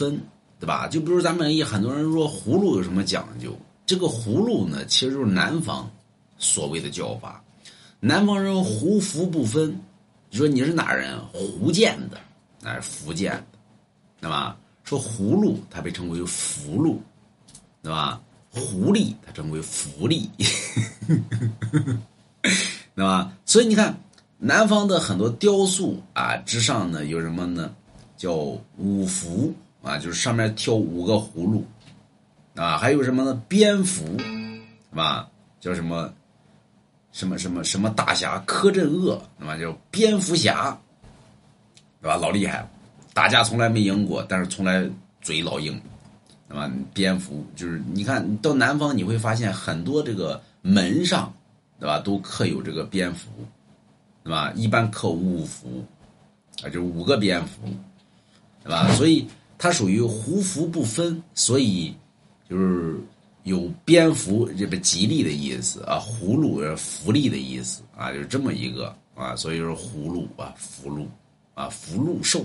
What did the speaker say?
分，对吧？就比如咱们一很多人说葫芦有什么讲究？这个葫芦呢，其实就是南方所谓的叫法。南方人胡福不分，你说你是哪人？福建的，那是福建的，对吧？说葫芦，它被称为福禄，对吧？狐狸，它称为福利，对吧？所以你看，南方的很多雕塑啊，之上呢有什么呢？叫五福啊，就是上面挑五个葫芦。啊，还有什么呢？蝙蝠，是吧？叫什么？什么什么什么大侠柯镇恶，那么叫蝙蝠侠，对吧？老厉害了，打架从来没赢过，但是从来嘴老硬，那么？蝙蝠就是你看到南方你会发现很多这个门上，对吧？都刻有这个蝙蝠，对吧？一般刻五福，啊，就五个蝙蝠，对吧？所以它属于胡福不分，所以。就是有蝙蝠这个吉利的意思啊，葫芦福利的意思啊，就是这么一个啊，所以说葫芦啊，福禄啊，福禄寿。